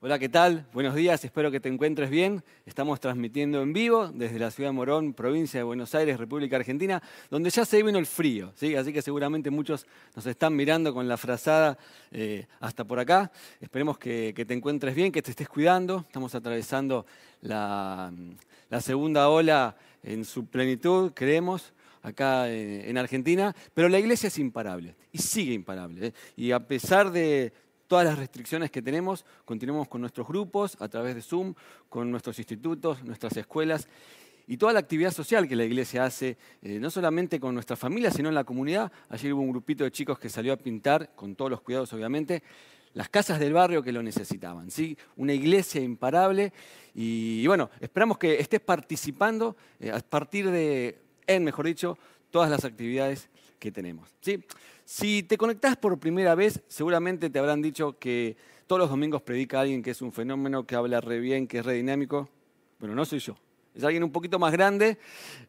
Hola, ¿qué tal? Buenos días, espero que te encuentres bien. Estamos transmitiendo en vivo desde la ciudad de Morón, provincia de Buenos Aires, República Argentina, donde ya se vino el frío, ¿sí? así que seguramente muchos nos están mirando con la frazada eh, hasta por acá. Esperemos que, te encuentres bien, que te estés cuidando. Estamos atravesando la, segunda ola en su plenitud, creemos acá eh, en Argentina, pero la iglesia es imparable y sigue imparable. ¿eh? Y a pesar de, todas las restricciones que tenemos, continuamos con nuestros grupos a través de Zoom, con nuestros institutos, nuestras escuelas y toda la actividad social que la iglesia hace, eh, no solamente con nuestra familia, sino en la comunidad. Ayer hubo un grupito de chicos que salió a pintar, con todos los cuidados obviamente, las casas del barrio que lo necesitaban. ¿sí? Una iglesia imparable y, bueno, esperamos que estés participando eh, a partir de, en mejor dicho, todas las actividades que tenemos. Si te conectás por primera vez, seguramente te habrán dicho que todos los domingos predica alguien que es un fenómeno, que habla re bien, que es re dinámico. Bueno, no soy yo. Es alguien un poquito más grande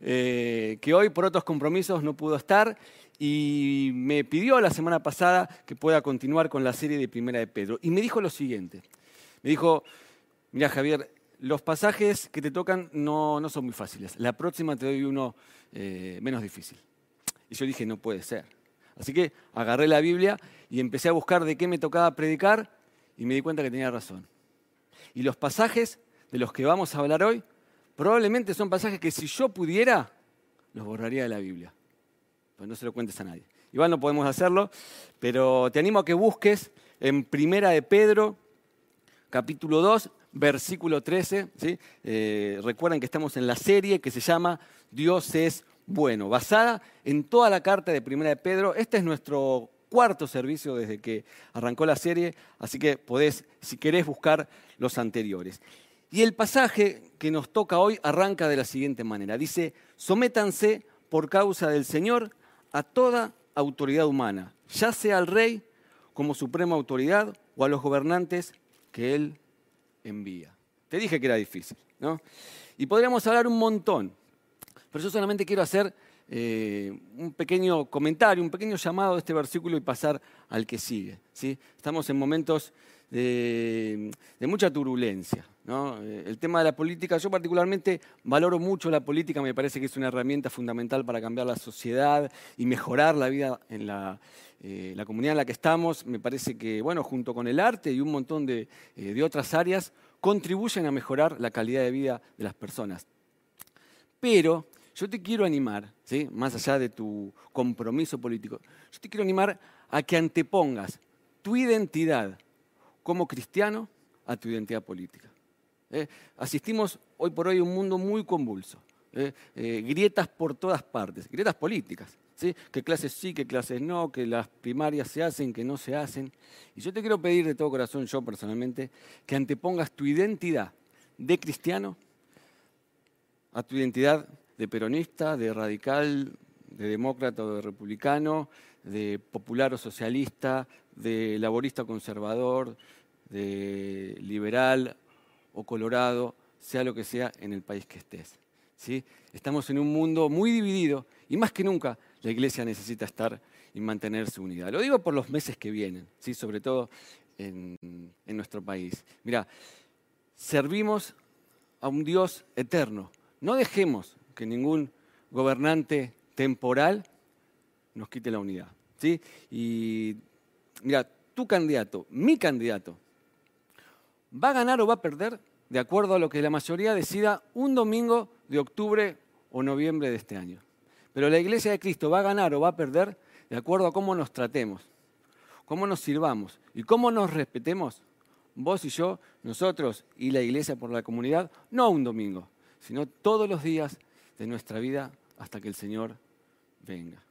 eh, que hoy por otros compromisos no pudo estar y me pidió la semana pasada que pueda continuar con la serie de Primera de Pedro. Y me dijo lo siguiente. Me dijo, mira Javier, los pasajes que te tocan no, no son muy fáciles. La próxima te doy uno eh, menos difícil. Y yo dije, no puede ser. Así que agarré la Biblia y empecé a buscar de qué me tocaba predicar y me di cuenta que tenía razón. Y los pasajes de los que vamos a hablar hoy probablemente son pasajes que si yo pudiera, los borraría de la Biblia. Pues no se lo cuentes a nadie. Igual no podemos hacerlo, pero te animo a que busques en Primera de Pedro, capítulo 2, versículo 13. Eh, recuerden que estamos en la serie que se llama Dios es bueno, basada en toda la carta de Primera de Pedro. Este es nuestro cuarto servicio desde que arrancó la serie, así que podés, si querés, buscar los anteriores. Y el pasaje que nos toca hoy arranca de la siguiente manera. Dice, sométanse por causa del Señor a toda autoridad humana, ya sea al rey como suprema autoridad o a los gobernantes que él envía. Te dije que era difícil, ¿no? Y podríamos hablar un montón, pero yo solamente quiero hacer eh, un pequeño comentario, un pequeño llamado de este versículo y pasar al que sigue. ¿sí? Estamos en momentos de, mucha turbulencia. Eh, el tema de la política, yo particularmente valoro mucho la política, me parece que es una herramienta fundamental para cambiar la sociedad y mejorar la vida en la, eh, comunidad en la que estamos. Me parece que, bueno, junto con el arte y un montón de otras áreas, contribuyen a mejorar la calidad de vida de las personas. Pero yo te quiero animar, ¿sí? más allá de tu compromiso político, yo te quiero animar a que antepongas tu identidad como cristiano a tu identidad política. ¿eh? Asistimos hoy por hoy a un mundo muy convulso, ¿eh? Eh, grietas por todas partes, grietas políticas. ¿Sí? ¿Qué clases sí, qué clases no? Que las primarias se hacen, que no se hacen. Y yo te quiero pedir de todo corazón, yo personalmente, que antepongas tu identidad de cristiano a tu identidad de peronista, de radical, de demócrata o de republicano, de popular o socialista, de laborista o conservador, de liberal o colorado, sea lo que sea en el país que estés. ¿sí? Estamos en un mundo muy dividido y más que nunca la iglesia necesita estar y mantenerse unida. Lo digo por los meses que vienen, ¿sí? sobre todo en, en nuestro país. Mira, servimos a un Dios eterno. No dejemos que ningún gobernante temporal nos quite la unidad. ¿sí? Y mira, tu candidato, mi candidato, va a ganar o va a perder de acuerdo a lo que la mayoría decida un domingo de octubre o noviembre de este año. Pero la iglesia de Cristo va a ganar o va a perder de acuerdo a cómo nos tratemos, cómo nos sirvamos y cómo nos respetemos, vos y yo, nosotros y la iglesia por la comunidad, no un domingo, sino todos los días de nuestra vida hasta que el Señor venga.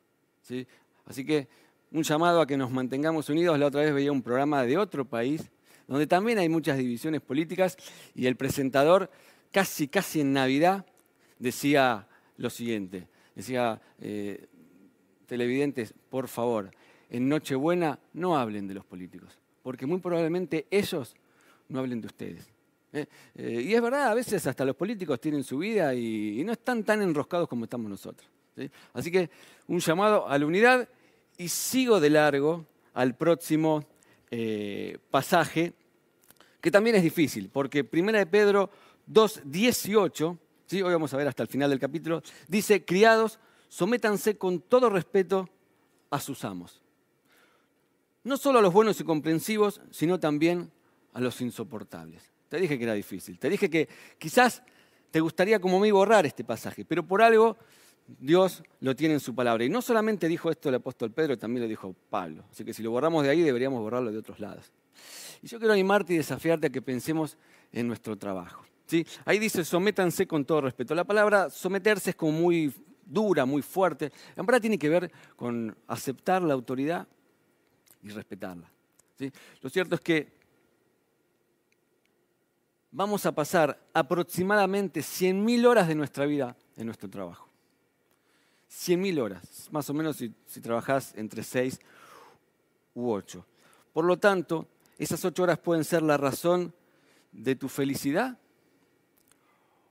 ¿sí? Así que un llamado a que nos mantengamos unidos. La otra vez veía un programa de otro país donde también hay muchas divisiones políticas y el presentador casi, casi en Navidad decía lo siguiente. Decía, eh, televidentes, por favor, en Nochebuena no hablen de los políticos, porque muy probablemente ellos no hablen de ustedes. ¿Eh? Eh, y es verdad, a veces hasta los políticos tienen su vida y, no están tan enroscados como estamos nosotros. Así que un llamado a la unidad y sigo de largo al próximo eh, pasaje que también es difícil, porque 1 de Pedro 2.18, ¿sí? hoy vamos a ver hasta el final del capítulo, dice, criados, sométanse con todo respeto a sus amos. No solo a los buenos y comprensivos, sino también a los insoportables. Te dije que era difícil, te dije que quizás te gustaría como mí borrar este pasaje, pero por algo Dios lo tiene en su palabra. Y no solamente dijo esto el apóstol Pedro, también lo dijo Pablo. Así que si lo borramos de ahí, deberíamos borrarlo de otros lados. Y yo quiero animarte y desafiarte a que pensemos en nuestro trabajo. ¿sí? Ahí dice, sométanse con todo respeto. La palabra someterse es como muy dura, muy fuerte. En verdad tiene que ver con aceptar la autoridad y respetarla. ¿sí? Lo cierto es que vamos a pasar aproximadamente 100.000 horas de nuestra vida en nuestro trabajo. 100.000 horas, más o menos si, si trabajás entre 6 u 8. Por lo tanto, esas 8 horas pueden ser la razón de tu felicidad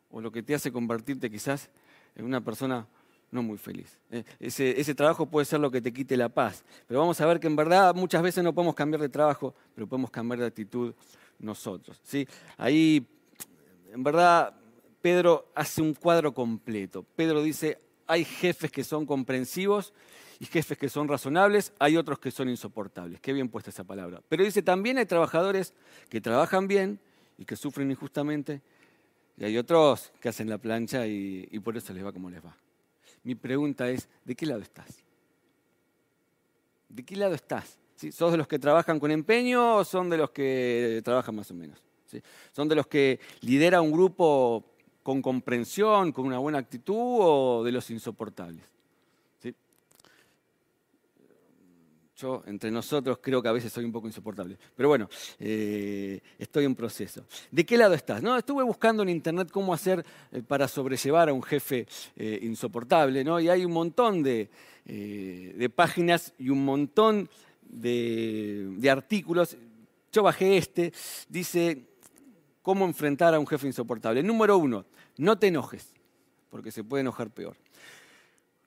o lo que te hace convertirte quizás en una persona no muy feliz. Eh, ese, trabajo puede ser lo que te quite la paz. Pero vamos a ver que en verdad muchas veces no podemos cambiar de trabajo, pero podemos cambiar de actitud nosotros. ¿sí? Ahí, en verdad, Pedro hace un cuadro completo. Pedro dice, hay jefes que son comprensivos y jefes que son razonables, hay otros que son insoportables. Qué bien puesta esa palabra. Pero dice, también hay trabajadores que trabajan bien y que sufren injustamente, y hay otros que hacen la plancha y, por eso les va como les va. Mi pregunta es, ¿de qué lado estás? ¿De qué lado estás? ¿Sos de los que trabajan con empeño o son de los que trabajan más o menos? ¿Son de los que lidera un grupo con comprensión, con una buena actitud o de los insoportables? Yo, entre nosotros, creo que a veces soy un poco insoportable. Pero bueno, eh, estoy en proceso. ¿De qué lado estás? No, estuve buscando en internet cómo hacer eh, para sobrellevar a un jefe eh, insoportable, ¿no? Y hay un montón de, de páginas y un montón de, de artículos. Yo bajé este, dice cómo enfrentar a un jefe insoportable. Número uno, no te enojes, porque se puede enojar peor.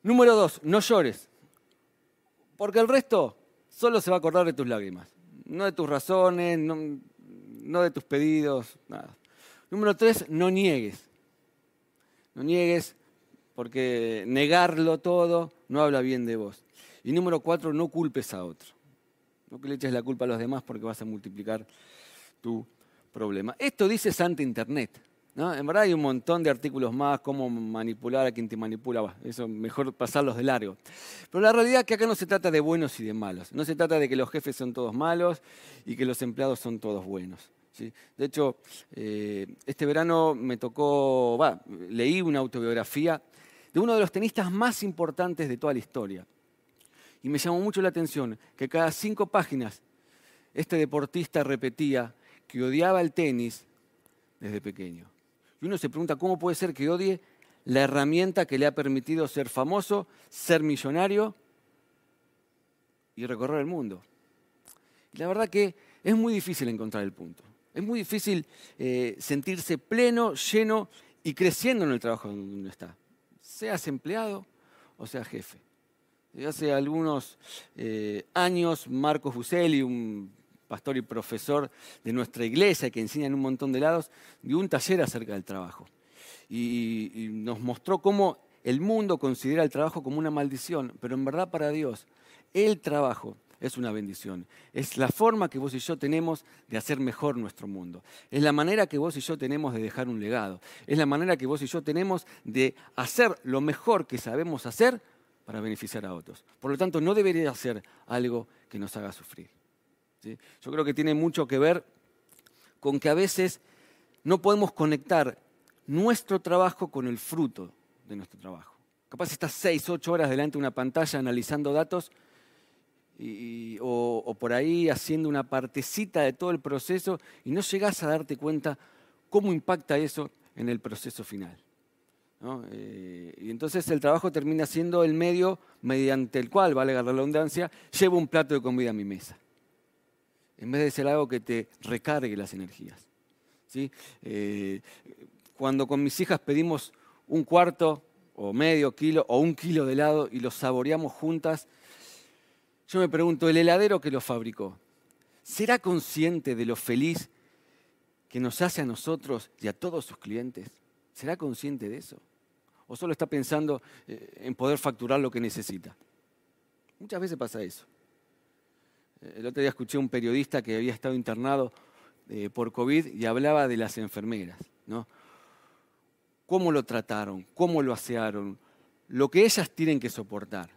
Número dos, no llores, porque el resto solo se va a acordar de tus lágrimas, no de tus razones, no, de tus pedidos, nada. Número tres, no niegues. No niegues porque negarlo todo no habla bien de vos. Y número cuatro, no culpes a otro. No que le eches la culpa a los demás porque vas a multiplicar tu problema. Esto dice Santa Internet. En verdad hay un montón de artículos más, cómo manipular a quien te manipula, eso mejor pasarlos de largo. Pero la realidad es que acá no se trata de buenos y de malos, no se trata de que los jefes son todos malos y que los empleados son todos buenos. De hecho, eh, este verano me tocó, leí una autobiografía de uno de los tenistas más importantes de toda la historia. Y me llamó mucho la atención que cada cinco páginas este deportista repetía que odiaba el tenis desde pequeño. Y uno se pregunta cómo puede ser que odie la herramienta que le ha permitido ser famoso, ser millonario y recorrer el mundo. Y la verdad que es muy difícil encontrar el punto. Es muy difícil eh, sentirse pleno, lleno y creciendo en el trabajo donde uno está. Seas empleado o seas jefe. Hace algunos eh, años, Marcos Buselli, un pastor y profesor de nuestra iglesia que enseña en un montón de lados, dio un taller acerca del trabajo. Y, nos mostró cómo el mundo considera el trabajo como una maldición, pero en verdad para Dios el trabajo es una bendición. Es la forma que vos y yo tenemos de hacer mejor nuestro mundo. Es la manera que vos y yo tenemos de dejar un legado. Es la manera que vos y yo tenemos de hacer lo mejor que sabemos hacer para beneficiar a otros. Por lo tanto, no debería ser algo que nos haga sufrir. Yo creo que tiene mucho que ver con que a veces no podemos conectar nuestro trabajo con el fruto de nuestro trabajo. Capaz estás seis, ocho horas delante de una pantalla analizando datos o, por ahí haciendo una partecita de todo el proceso y no llegás a darte cuenta cómo impacta eso en el proceso final. Eh, y entonces el trabajo termina siendo el medio mediante el cual, vale la redundancia, llevo un plato de comida a mi mesa en vez de ser algo que te recargue las energías. ¿sí? Eh, cuando con mis hijas pedimos un cuarto o medio kilo o un kilo de helado y lo saboreamos juntas, yo me pregunto, ¿el heladero que lo fabricó será consciente de lo feliz que nos hace a nosotros y a todos sus clientes? ¿Será consciente de eso? ¿O solo está pensando eh, en poder facturar lo que necesita? Muchas veces pasa eso. El otro día escuché a un periodista que había estado internado eh, por COVID y hablaba de las enfermeras. ¿no? ¿Cómo lo trataron? ¿Cómo lo asearon? Lo que ellas tienen que soportar.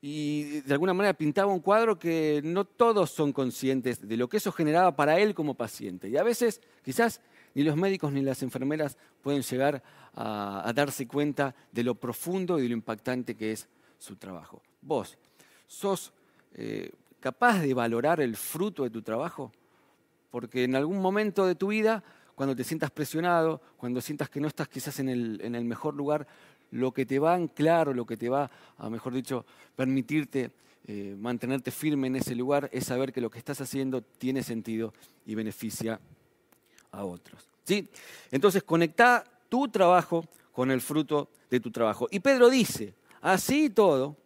Y de alguna manera pintaba un cuadro que no todos son conscientes de lo que eso generaba para él como paciente. Y a veces quizás ni los médicos ni las enfermeras pueden llegar a, darse cuenta de lo profundo y de lo impactante que es su trabajo. Vos, ¿sos eh, capaz de valorar el fruto de tu trabajo? Porque en algún momento de tu vida, cuando te sientas presionado, cuando sientas que no estás quizás en el, mejor lugar, lo que te va a anclar lo que te va a, mejor dicho, permitirte eh, mantenerte firme en ese lugar es saber que lo que estás haciendo tiene sentido y beneficia a otros. ¿sí? Entonces, conecta tu trabajo con el fruto de tu trabajo. Y Pedro dice, así todo,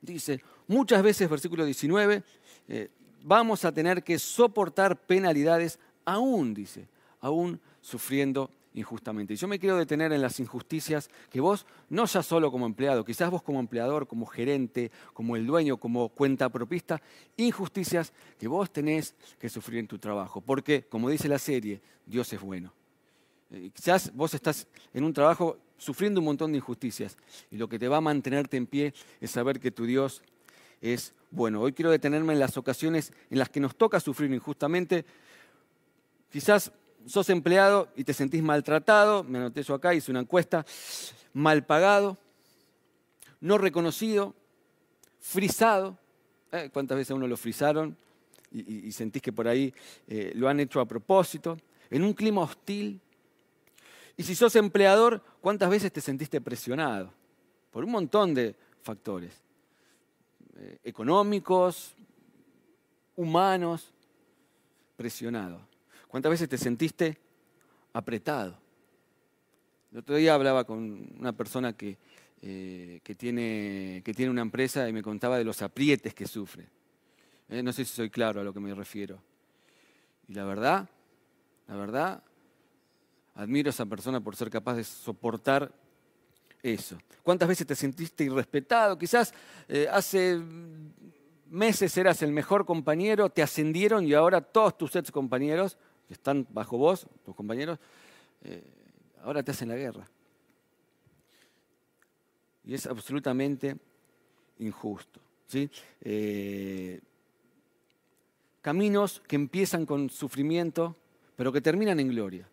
dice, muchas veces, versículo 19, eh, vamos a tener que soportar penalidades aún, dice, aún sufriendo injustamente. Y yo me quiero detener en las injusticias que vos, no ya solo como empleado, quizás vos como empleador, como gerente, como el dueño, como cuenta propista, injusticias que vos tenés que sufrir en tu trabajo. Porque, como dice la serie, Dios es bueno. Eh, quizás vos estás en un trabajo sufriendo un montón de injusticias y lo que te va a mantenerte en pie es saber que tu Dios es bueno. Hoy quiero detenerme en las ocasiones en las que nos toca sufrir injustamente. Quizás sos empleado y te sentís maltratado, me anoté yo acá, hice una encuesta, mal pagado, no reconocido, frisado. ¿eh? ¿Cuántas veces a uno lo frisaron y, sentís que por ahí eh, lo han hecho a propósito? En un clima hostil. Y si sos empleador, ¿cuántas veces te sentiste presionado? Por un montón de factores. Eh, económicos, humanos, presionados. ¿Cuántas veces te sentiste apretado? El otro día hablaba con una persona que, eh, que, tiene, que tiene una empresa y me contaba de los aprietes que sufre. Eh, no sé si soy claro a lo que me refiero. Y la verdad, la verdad, admiro a esa persona por ser capaz de soportar eso. ¿Cuántas veces te sentiste irrespetado? Quizás eh, hace meses eras el mejor compañero, te ascendieron y ahora todos tus ex compañeros que están bajo vos, tus compañeros, eh, ahora te hacen la guerra. Y es absolutamente injusto. ¿sí? Eh, caminos que empiezan con sufrimiento, pero que terminan en gloria.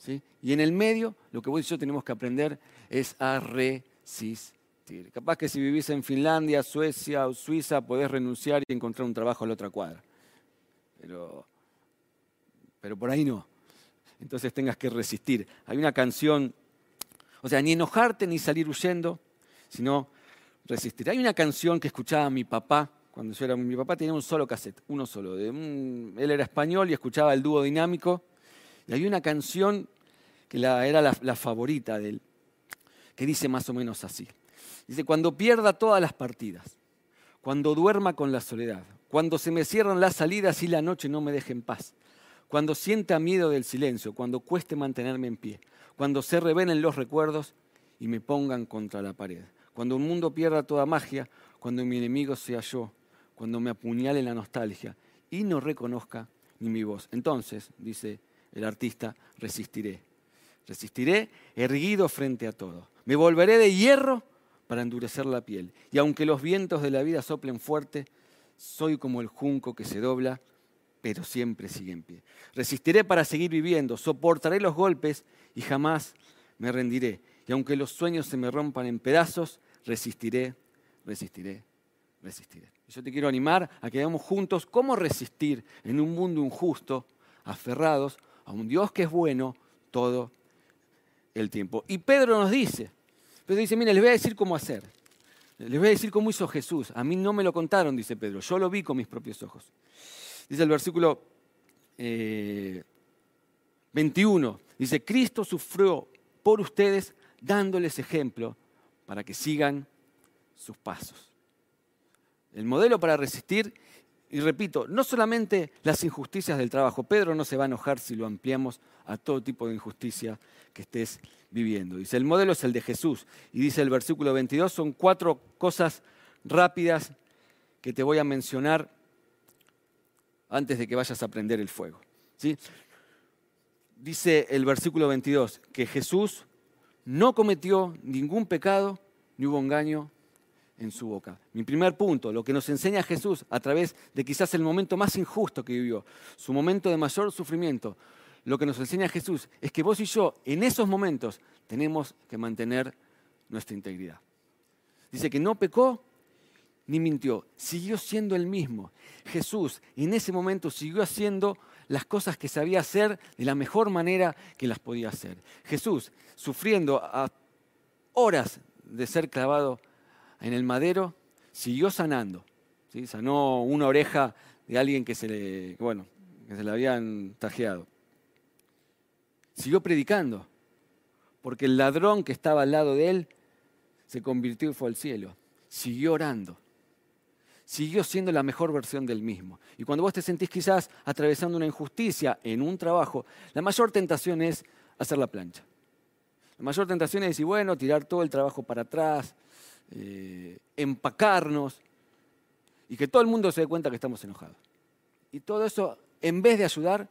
¿Sí? Y en el medio, lo que vos y yo tenemos que aprender es a resistir. Capaz que si vivís en Finlandia, Suecia o Suiza, podés renunciar y encontrar un trabajo en la otra cuadra. Pero pero por ahí no. Entonces tengas que resistir. Hay una canción, o sea, ni enojarte ni salir huyendo, sino resistir. Hay una canción que escuchaba mi papá cuando yo era. Mi papá tenía un solo cassette, uno solo. De él era español y escuchaba el dúo dinámico. Y hay una canción que era la, la favorita de él, que dice más o menos así. Dice, cuando pierda todas las partidas, cuando duerma con la soledad, cuando se me cierran las salidas y la noche no me deje en paz, cuando sienta miedo del silencio, cuando cueste mantenerme en pie, cuando se revelen los recuerdos y me pongan contra la pared, cuando un mundo pierda toda magia, cuando mi enemigo sea yo, cuando me apuñale la nostalgia y no reconozca ni mi voz. Entonces, dice el artista, resistiré. Resistiré erguido frente a todo. Me volveré de hierro para endurecer la piel. Y aunque los vientos de la vida soplen fuerte, soy como el junco que se dobla pero siempre sigue en pie. Resistiré para seguir viviendo, soportaré los golpes y jamás me rendiré. Y aunque los sueños se me rompan en pedazos, resistiré, resistiré, resistiré. Yo te quiero animar a que veamos juntos cómo resistir en un mundo injusto, aferrados a un Dios que es bueno todo el tiempo. Y Pedro nos dice, Pedro dice, mire, les voy a decir cómo hacer. Les voy a decir cómo hizo Jesús. A mí no me lo contaron, dice Pedro, yo lo vi con mis propios ojos. Dice el versículo 21, eh, dice, Cristo sufrió por ustedes dándoles ejemplo para que sigan sus pasos. El modelo para resistir y repito, no solamente las injusticias del trabajo. Pedro no se va a enojar si lo ampliamos a todo tipo de injusticia que estés viviendo. Dice, el modelo es el de Jesús. Y dice el versículo 22, son cuatro cosas rápidas que te voy a mencionar antes de que vayas a prender el fuego. ¿sí? Dice el versículo 22 que Jesús no cometió ningún pecado ni hubo engaño en su boca. Mi primer punto, lo que nos enseña Jesús a través de quizás el momento más injusto que vivió, su momento de mayor sufrimiento, lo que nos enseña Jesús es que vos y yo en esos momentos tenemos que mantener nuestra integridad. Dice que no pecó ni mintió, siguió siendo el mismo. Jesús en ese momento siguió haciendo las cosas que sabía hacer de la mejor manera que las podía hacer. Jesús, sufriendo a horas de ser clavado en el madero, siguió sanando. Sanó una oreja de alguien que se le, bueno, que se le habían tajeado. Siguió predicando, porque el ladrón que estaba al lado de él se convirtió y fue al cielo. Siguió orando. Siguió siendo la mejor versión del mismo. Y cuando vos te sentís quizás atravesando una injusticia en un trabajo, la mayor tentación es hacer la plancha. La mayor tentación es decir, bueno, tirar todo el trabajo para atrás, eh, empacarnos y que todo el mundo se dé cuenta que estamos enojados. Y todo eso, en vez de ayudar,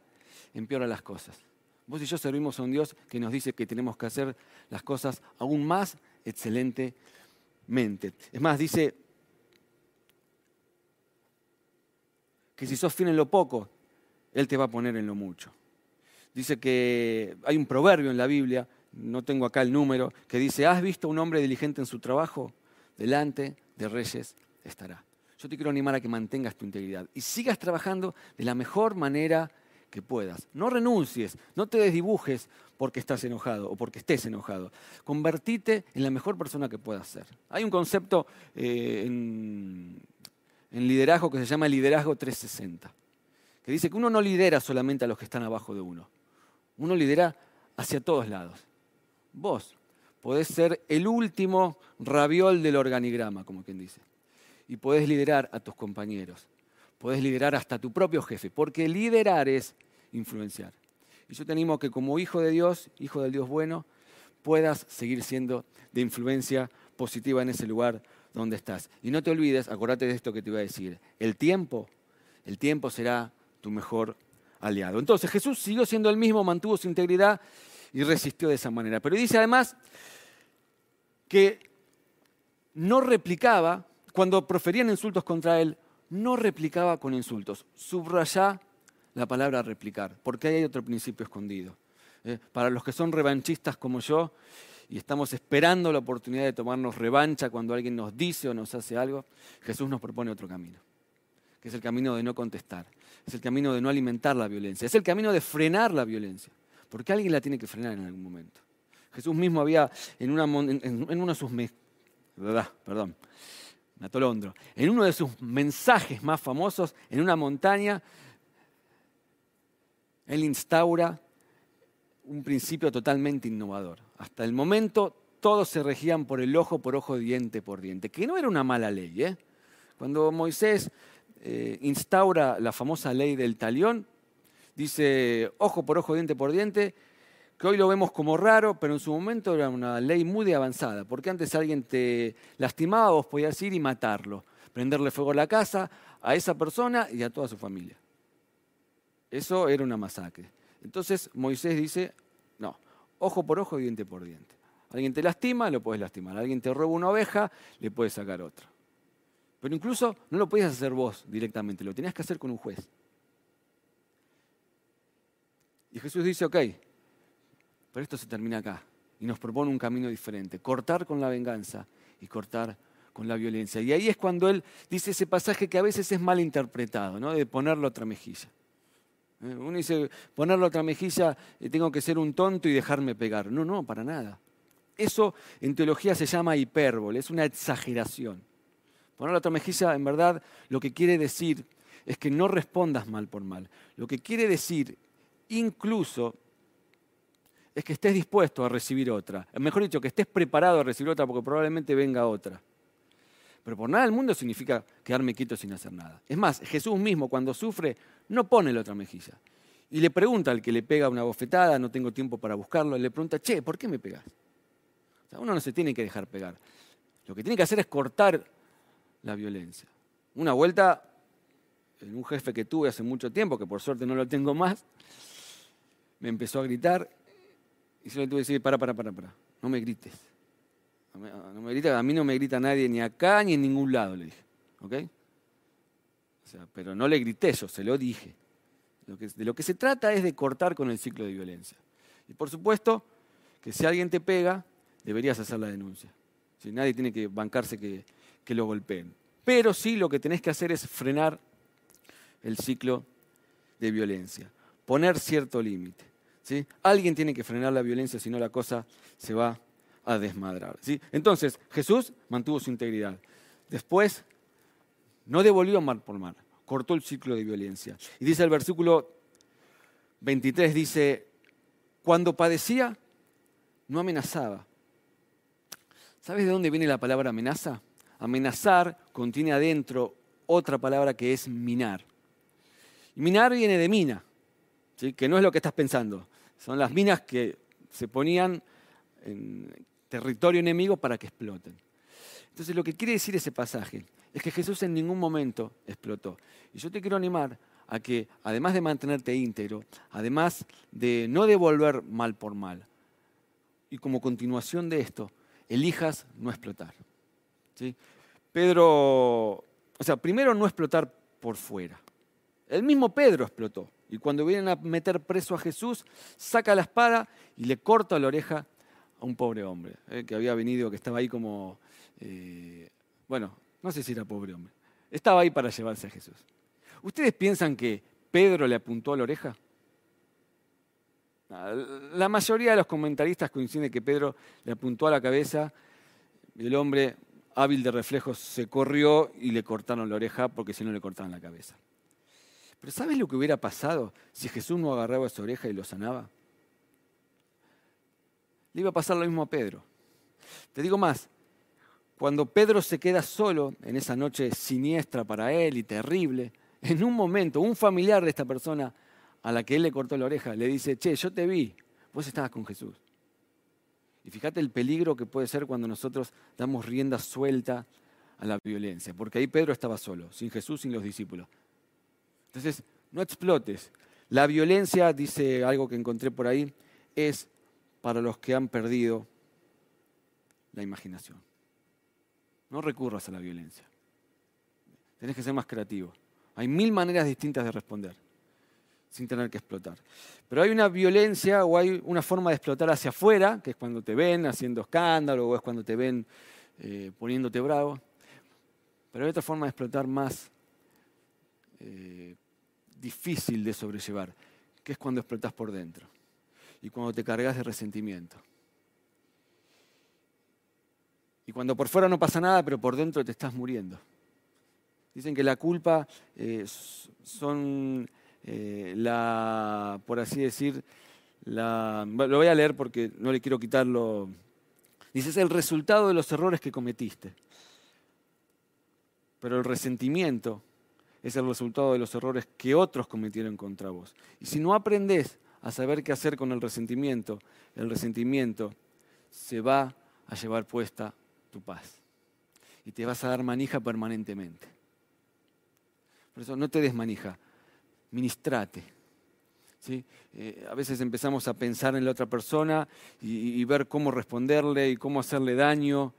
empeora las cosas. Vos y yo servimos a un Dios que nos dice que tenemos que hacer las cosas aún más excelentemente. Es más, dice que si sos fiel en lo poco, Él te va a poner en lo mucho. Dice que hay un proverbio en la Biblia, no tengo acá el número, que dice, ¿has visto a un hombre diligente en su trabajo? Delante de reyes estará. Yo te quiero animar a que mantengas tu integridad y sigas trabajando de la mejor manera que puedas. No renuncies, no te desdibujes porque estás enojado o porque estés enojado. Convertite en la mejor persona que puedas ser. Hay un concepto eh, en, en liderazgo que se llama liderazgo 360, que dice que uno no lidera solamente a los que están abajo de uno, uno lidera hacia todos lados. Vos podés ser el último raviol del organigrama, como quien dice. Y podés liderar a tus compañeros. Podés liderar hasta tu propio jefe, porque liderar es influenciar. Y yo te animo que como hijo de Dios, hijo del Dios bueno, puedas seguir siendo de influencia positiva en ese lugar donde estás. Y no te olvides, acordate de esto que te iba a decir, el tiempo, el tiempo será tu mejor aliado. Entonces Jesús siguió siendo el mismo, mantuvo su integridad y resistió de esa manera. Pero dice además que no replicaba, cuando proferían insultos contra él, no replicaba con insultos. Subraya la palabra replicar, porque ahí hay otro principio escondido. ¿eh? Para los que son revanchistas como yo y estamos esperando la oportunidad de tomarnos revancha cuando alguien nos dice o nos hace algo, Jesús nos propone otro camino, que es el camino de no contestar, es el camino de no alimentar la violencia, es el camino de frenar la violencia, porque alguien la tiene que frenar en algún momento. Jesús mismo había en, una, en, uno de sus perdón, en uno de sus mensajes más famosos, en una montaña, él instaura un principio totalmente innovador. Hasta el momento todos se regían por el ojo por ojo, diente por diente, que no era una mala ley. ¿eh? Cuando Moisés eh, instaura la famosa ley del talión, dice ojo por ojo, diente por diente, que hoy lo vemos como raro, pero en su momento era una ley muy avanzada, porque antes alguien te lastimaba, vos podías ir y matarlo, prenderle fuego a la casa, a esa persona y a toda su familia. Eso era una masacre. Entonces Moisés dice, no, ojo por ojo, diente por diente. Alguien te lastima, lo puedes lastimar. Alguien te roba una oveja, le puedes sacar otra. Pero incluso no lo podías hacer vos directamente, lo tenías que hacer con un juez. Y Jesús dice, ok, pero esto se termina acá y nos propone un camino diferente, cortar con la venganza y cortar con la violencia. Y ahí es cuando él dice ese pasaje que a veces es mal interpretado, ¿no? de ponerle otra mejilla. ¿Eh? Uno dice, ponerle otra mejilla, eh, tengo que ser un tonto y dejarme pegar. No, no, para nada. Eso en teología se llama hipérbole, es una exageración. Ponerle otra mejilla, en verdad, lo que quiere decir es que no respondas mal por mal. Lo que quiere decir, incluso, es que estés dispuesto a recibir otra. Mejor dicho, que estés preparado a recibir otra porque probablemente venga otra. Pero por nada del mundo significa quedarme quieto sin hacer nada. Es más, Jesús mismo cuando sufre no pone la otra mejilla. Y le pregunta al que le pega una bofetada, no tengo tiempo para buscarlo, le pregunta, che, ¿por qué me pegas? O sea, uno no se tiene que dejar pegar. Lo que tiene que hacer es cortar la violencia. Una vuelta, en un jefe que tuve hace mucho tiempo, que por suerte no lo tengo más, me empezó a gritar y yo le tuve que decir, para, para, para, para, no me grites. No me, a mí no me grita nadie ni acá ni en ningún lado, le dije. ¿Ok? O sea, pero no le grité eso, se lo dije. de lo que se trata es de cortar con el ciclo de violencia. Y por supuesto que si alguien te pega, deberías hacer la denuncia. Si nadie tiene que bancarse que, que lo golpeen. Pero sí lo que tenés que hacer es frenar el ciclo de violencia, poner cierto límite. Alguien tiene que frenar la violencia, si no la cosa se va a desmadrar. Entonces, Jesús mantuvo su integridad. Después, no devolvió mal por mal, cortó el ciclo de violencia. Y dice el versículo 23, dice, cuando padecía, no amenazaba. ¿Sabes de dónde viene la palabra amenaza? Amenazar contiene adentro otra palabra que es minar. Minar viene de mina, que no es lo que estás pensando. Son las minas que se ponían en territorio enemigo para que exploten. Entonces lo que quiere decir ese pasaje es que Jesús en ningún momento explotó. Y yo te quiero animar a que, además de mantenerte íntegro, además de no devolver mal por mal, y como continuación de esto, elijas no explotar. ¿sí? Pedro, o sea, primero no explotar por fuera. El mismo Pedro explotó. Y cuando vienen a meter preso a Jesús, saca la espada y le corta la oreja a un pobre hombre, eh, que había venido, que estaba ahí como, eh, bueno, no sé si era pobre hombre, estaba ahí para llevarse a Jesús. ¿Ustedes piensan que Pedro le apuntó a la oreja? La mayoría de los comentaristas coinciden que Pedro le apuntó a la cabeza y el hombre hábil de reflejos se corrió y le cortaron la oreja porque si no le cortaban la cabeza. Pero ¿sabes lo que hubiera pasado si Jesús no agarraba esa oreja y lo sanaba? Le iba a pasar lo mismo a Pedro. Te digo más, cuando Pedro se queda solo en esa noche siniestra para él y terrible, en un momento un familiar de esta persona a la que él le cortó la oreja le dice, che, yo te vi, vos estabas con Jesús. Y fíjate el peligro que puede ser cuando nosotros damos rienda suelta a la violencia, porque ahí Pedro estaba solo, sin Jesús, sin los discípulos. Entonces, no explotes. La violencia, dice algo que encontré por ahí, es para los que han perdido la imaginación. No recurras a la violencia. Tienes que ser más creativo. Hay mil maneras distintas de responder sin tener que explotar. Pero hay una violencia o hay una forma de explotar hacia afuera, que es cuando te ven haciendo escándalo o es cuando te ven eh, poniéndote bravo. Pero hay otra forma de explotar más eh, difícil de sobrellevar, que es cuando explotas por dentro y cuando te cargas de resentimiento. Y cuando por fuera no pasa nada, pero por dentro te estás muriendo. Dicen que la culpa eh, son eh, la, por así decir, lo voy a leer porque no le quiero quitarlo. Dice, es el resultado de los errores que cometiste. Pero el resentimiento es el resultado de los errores que otros cometieron contra vos. Y si no aprendes a saber qué hacer con el resentimiento, el resentimiento se va a llevar puesta tu paz. Y te vas a dar manija permanentemente. Por eso no te des manija, ministrate. ¿sí? Eh, a veces empezamos a pensar en la otra persona y, ver cómo responderle y cómo hacerle daño.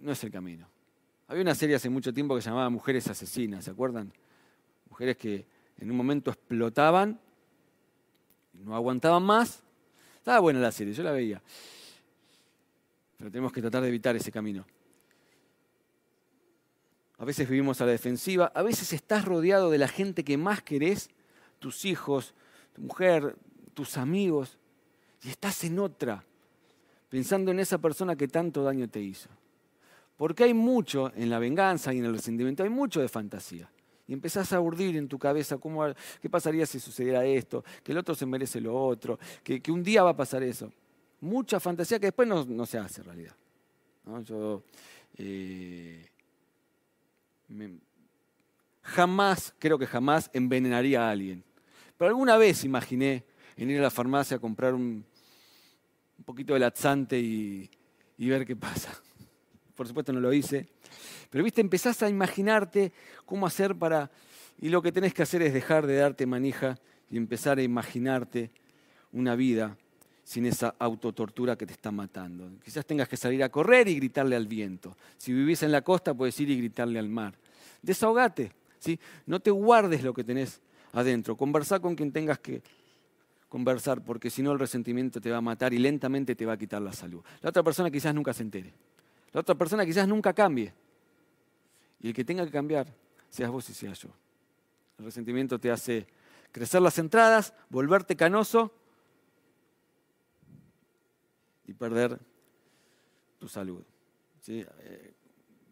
No es el camino. Había una serie hace mucho tiempo que se llamaba Mujeres Asesinas, ¿se acuerdan? Mujeres que en un momento explotaban, no aguantaban más. Estaba buena la serie, yo la veía. Pero tenemos que tratar de evitar ese camino. A veces vivimos a la defensiva, a veces estás rodeado de la gente que más querés, tus hijos, tu mujer, tus amigos, y estás en otra, pensando en esa persona que tanto daño te hizo. Porque hay mucho en la venganza y en el resentimiento, hay mucho de fantasía. Y empezás a urdir en tu cabeza cómo, qué pasaría si sucediera esto, que el otro se merece lo otro, que, un día va a pasar eso. Mucha fantasía que después no, se hace realidad. Yo, eh, jamás, creo que jamás envenenaría a alguien. Pero alguna vez imaginé en ir a la farmacia a comprar un, poquito de laxante y, y ver qué pasa. Por supuesto no lo hice. Pero viste, empezás a imaginarte cómo hacer para... Y lo que tenés que hacer es dejar de darte manija y empezar a imaginarte una vida sin esa autotortura que te está matando. Quizás tengas que salir a correr y gritarle al viento. Si vivís en la costa, puedes ir y gritarle al mar. Desahogate, ¿sí? no te guardes lo que tenés adentro. Conversá con quien tengas que conversar, porque si no el resentimiento te va a matar y lentamente te va a quitar la salud. La otra persona quizás nunca se entere. La otra persona quizás nunca cambie. Y el que tenga que cambiar, seas vos y sea yo. El resentimiento te hace crecer las entradas, volverte canoso y perder tu salud. Eh,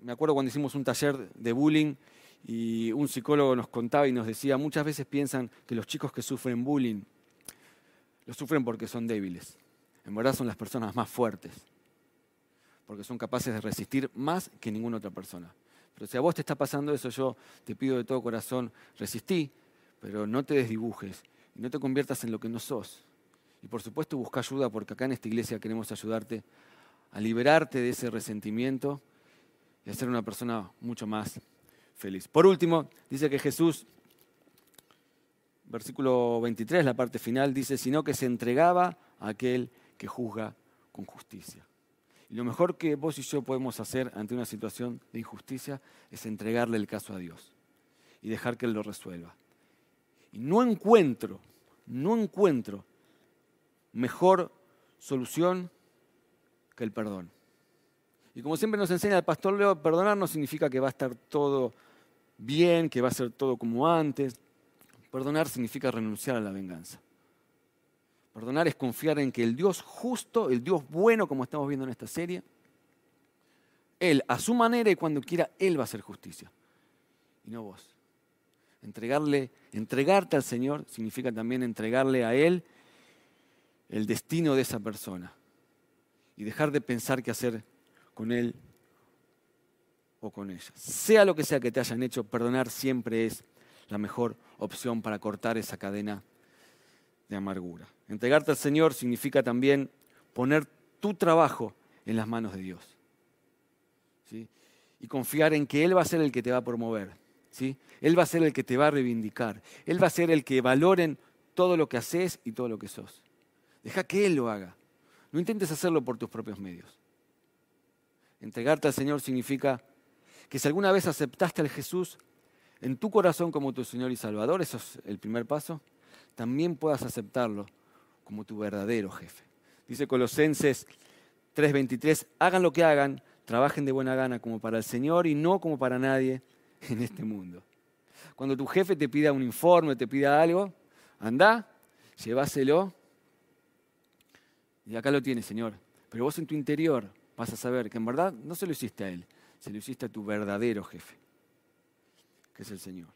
me acuerdo cuando hicimos un taller de bullying y un psicólogo nos contaba y nos decía, muchas veces piensan que los chicos que sufren bullying lo sufren porque son débiles. En verdad son las personas más fuertes, porque son capaces de resistir más que ninguna otra persona. Pero si a vos te está pasando eso, yo te pido de todo corazón, resistí, pero no te desdibujes y no te conviertas en lo que no sos. Y por supuesto busca ayuda porque acá en esta iglesia queremos ayudarte a liberarte de ese resentimiento y a ser una persona mucho más feliz. Por último, dice que Jesús, versículo 23, la parte final, dice, sino que se entregaba a aquel que juzga con justicia. Y lo mejor que vos y yo podemos hacer ante una situación de injusticia es entregarle el caso a Dios y dejar que Él lo resuelva. Y no encuentro, no encuentro mejor solución que el perdón. Y como siempre nos enseña el pastor Leo, perdonar no significa que va a estar todo bien, que va a ser todo como antes. Perdonar significa renunciar a la venganza. Perdonar es confiar en que el Dios justo, el Dios bueno, como estamos viendo en esta serie, Él a su manera y cuando quiera, Él va a hacer justicia. Y no vos. Entregarle, entregarte al Señor significa también entregarle a Él el destino de esa persona y dejar de pensar qué hacer con él o con ella. Sea lo que sea que te hayan hecho, perdonar siempre es la mejor opción para cortar esa cadena de amargura. Entregarte al Señor significa también poner tu trabajo en las manos de Dios. ¿sí? Y confiar en que Él va a ser el que te va a promover. ¿sí? Él va a ser el que te va a reivindicar. Él va a ser el que valoren todo lo que haces y todo lo que sos. Deja que Él lo haga. No intentes hacerlo por tus propios medios. Entregarte al Señor significa que si alguna vez aceptaste al Jesús en tu corazón como tu Señor y Salvador, eso es el primer paso, también puedas aceptarlo como tu verdadero jefe. Dice Colosenses 3:23, hagan lo que hagan, trabajen de buena gana como para el Señor y no como para nadie en este mundo. Cuando tu jefe te pida un informe, te pida algo, anda, llévaselo y acá lo tienes, Señor. Pero vos en tu interior vas a saber que en verdad no se lo hiciste a Él, se lo hiciste a tu verdadero jefe, que es el Señor.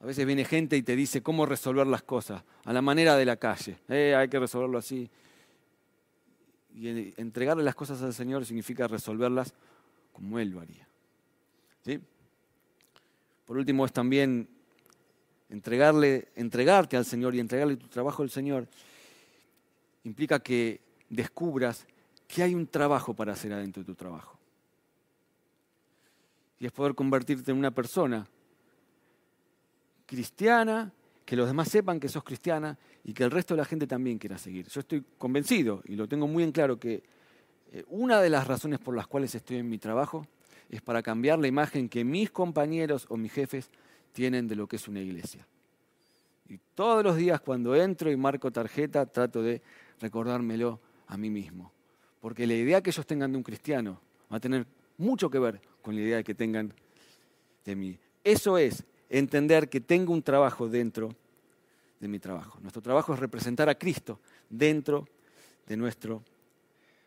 A veces viene gente y te dice cómo resolver las cosas, a la manera de la calle. Eh, hay que resolverlo así. Y entregarle las cosas al Señor significa resolverlas como Él lo haría. ¿Sí? Por último, es también entregarle, entregarte al Señor y entregarle tu trabajo al Señor implica que descubras que hay un trabajo para hacer adentro de tu trabajo. Y es poder convertirte en una persona cristiana, que los demás sepan que sos cristiana y que el resto de la gente también quiera seguir. Yo estoy convencido y lo tengo muy en claro que eh, una de las razones por las cuales estoy en mi trabajo es para cambiar la imagen que mis compañeros o mis jefes tienen de lo que es una iglesia. Y todos los días cuando entro y marco tarjeta trato de recordármelo a mí mismo. Porque la idea que ellos tengan de un cristiano va a tener mucho que ver con la idea que tengan de mí. Eso es entender que tengo un trabajo dentro de mi trabajo. Nuestro trabajo es representar a Cristo dentro de nuestro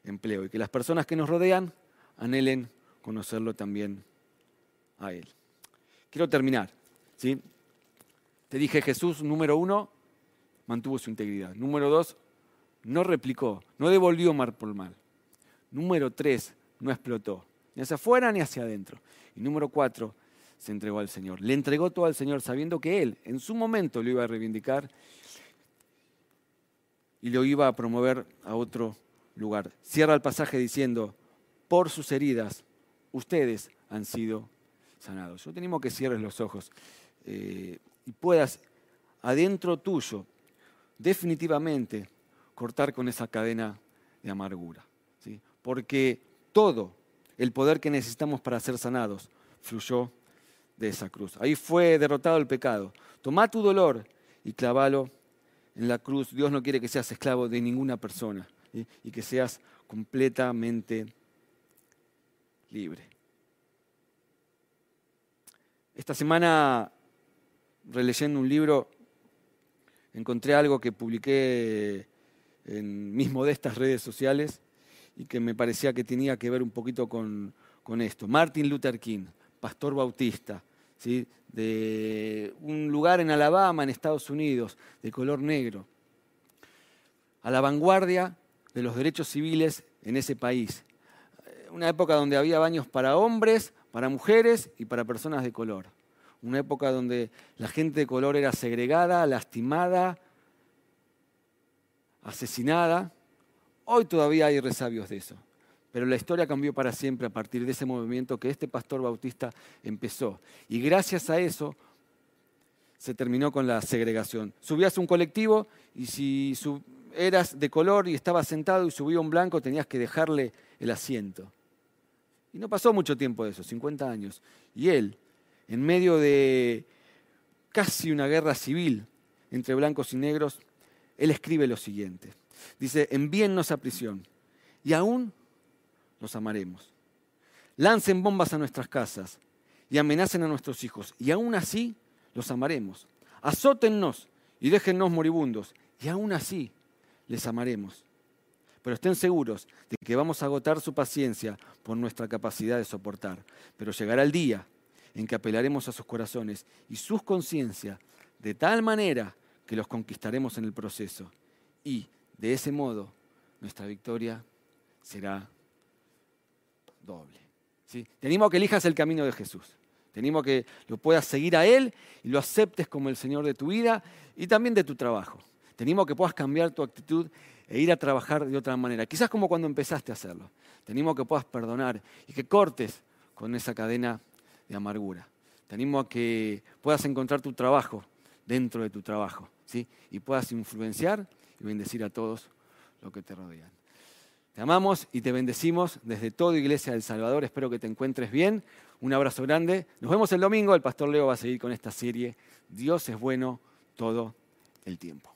empleo y que las personas que nos rodean anhelen conocerlo también a Él. Quiero terminar. ¿sí? Te dije Jesús, número uno, mantuvo su integridad. Número dos, no replicó, no devolvió mal por mal. Número tres, no explotó. ni hacia afuera ni hacia adentro. Y número cuatro, se entregó al Señor. Le entregó todo al Señor sabiendo que Él en su momento lo iba a reivindicar y lo iba a promover a otro lugar. Cierra el pasaje diciendo, por sus heridas ustedes han sido sanados. Yo tenemos que cierres los ojos eh, y puedas adentro tuyo definitivamente cortar con esa cadena de amargura. ¿sí? Porque todo el poder que necesitamos para ser sanados fluyó de esa cruz. Ahí fue derrotado el pecado. Toma tu dolor y clavalo en la cruz. Dios no quiere que seas esclavo de ninguna persona y que seas completamente libre. Esta semana, releyendo un libro, encontré algo que publiqué en mis modestas redes sociales y que me parecía que tenía que ver un poquito con, esto. Martin Luther King, pastor bautista, de un lugar en Alabama, en Estados Unidos, de color negro, a la vanguardia de los derechos civiles en ese país. Una época donde había baños para hombres, para mujeres y para personas de color. Una época donde la gente de color era segregada, lastimada, asesinada. Hoy todavía hay resabios de eso. Pero la historia cambió para siempre a partir de ese movimiento que este pastor bautista empezó. Y gracias a eso se terminó con la segregación. Subías un colectivo y si eras de color y estabas sentado y subía un blanco, tenías que dejarle el asiento. Y no pasó mucho tiempo de eso, 50 años. Y él, en medio de casi una guerra civil entre blancos y negros, él escribe lo siguiente. Dice, envíennos a prisión y aún los amaremos. Lancen bombas a nuestras casas y amenacen a nuestros hijos y aún así los amaremos. Azótennos y déjennos moribundos y aún así les amaremos. Pero estén seguros de que vamos a agotar su paciencia por nuestra capacidad de soportar. Pero llegará el día en que apelaremos a sus corazones y sus conciencias de tal manera que los conquistaremos en el proceso. Y de ese modo nuestra victoria será doble. ¿sí? Que elijas el camino de Jesús. Tenemos que lo puedas seguir a Él y lo aceptes como el Señor de tu vida y también de tu trabajo. Tenemos que puedas cambiar tu actitud e ir a trabajar de otra manera. Quizás como cuando empezaste a hacerlo. Tenemos que puedas perdonar y que cortes con esa cadena de amargura. Tenemos que puedas encontrar tu trabajo dentro de tu trabajo. ¿sí? Y puedas influenciar y bendecir a todos los que te rodean. Te amamos y te bendecimos desde toda Iglesia del Salvador. Espero que te encuentres bien. Un abrazo grande. Nos vemos el domingo. El pastor Leo va a seguir con esta serie. Dios es bueno todo el tiempo.